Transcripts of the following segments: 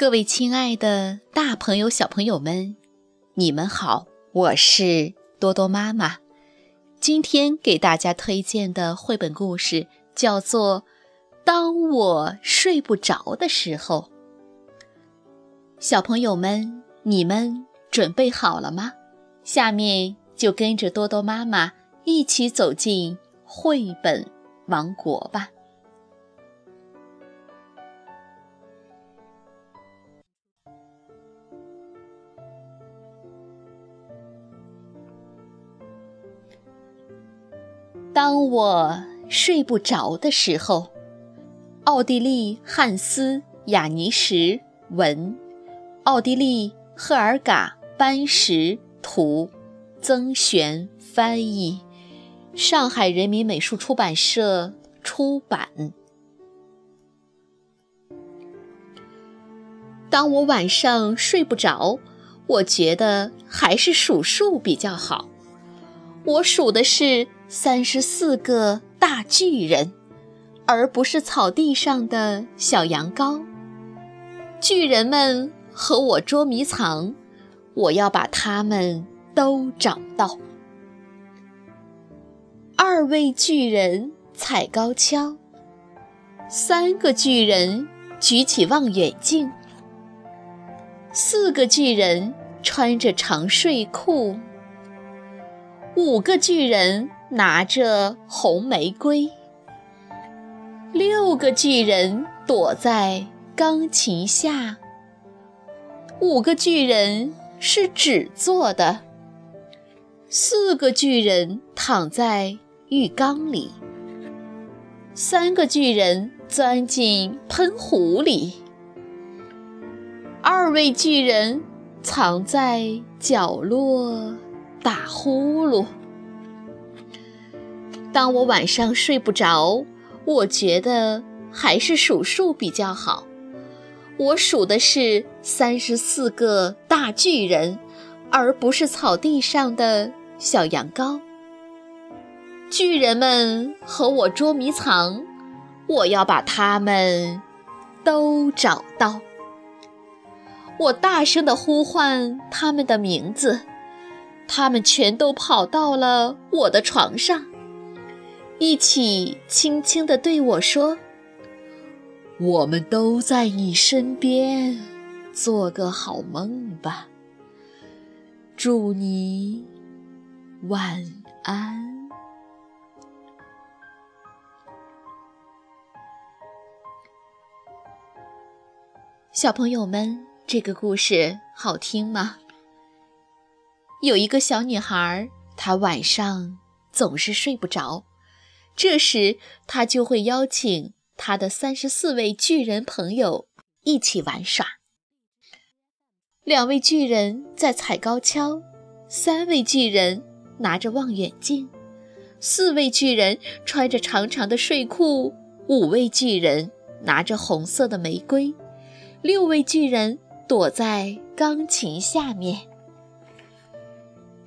各位亲爱的大朋友、小朋友们，你们好，我是多多妈妈。今天给大家推荐的绘本故事叫做《当我睡不着的时候》。小朋友们，你们准备好了吗？下面就跟着多多妈妈一起走进绘本王国吧。当我睡不着的时候，奥地利汉斯·雅尼什文，奥地利赫尔嘎·班什图，曾璇翻译，上海人民美术出版社出版。当我晚上睡不着，我觉得还是数数比较好。我数的是。三十四个大巨人，而不是草地上的小羊羔。巨人们和我捉迷藏，我要把他们都找到。二位巨人踩高跷，三个巨人举起望远镜，四个巨人穿着长睡裤，五个巨人。拿着红玫瑰，六个巨人躲在钢琴下。五个巨人是纸做的，四个巨人躺在浴缸里，三个巨人钻进喷壶里，二位巨人藏在角落打呼噜。当我晚上睡不着，我觉得还是数数比较好。我数的是三十四个大巨人，而不是草地上的小羊羔。巨人们和我捉迷藏，我要把他们都找到。我大声地呼唤他们的名字，他们全都跑到了我的床上。一起轻轻地对我说：“我们都在你身边，做个好梦吧。祝你晚安。”小朋友们，这个故事好听吗？有一个小女孩，她晚上总是睡不着。这时，他就会邀请他的三十四位巨人朋友一起玩耍。两位巨人在踩高跷，三位巨人拿着望远镜，四位巨人穿着长长的睡裤，五位巨人拿着红色的玫瑰，六位巨人躲在钢琴下面。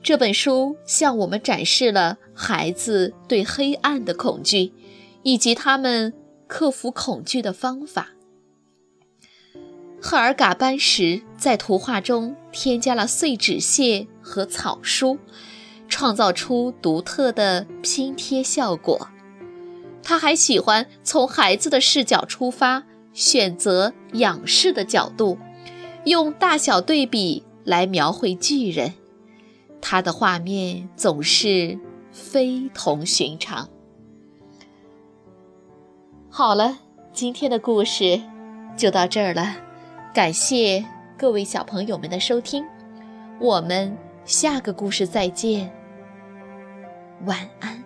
这本书向我们展示了孩子对黑暗的恐惧，以及他们克服恐惧的方法。赫尔嘎·班什在图画中添加了碎纸屑和草书，创造出独特的拼贴效果。他还喜欢从孩子的视角出发，选择仰视的角度，用大小对比来描绘巨人。他的画面总是非同寻常。好了，今天的故事就到这儿了，感谢各位小朋友们的收听，我们下个故事再见，晚安。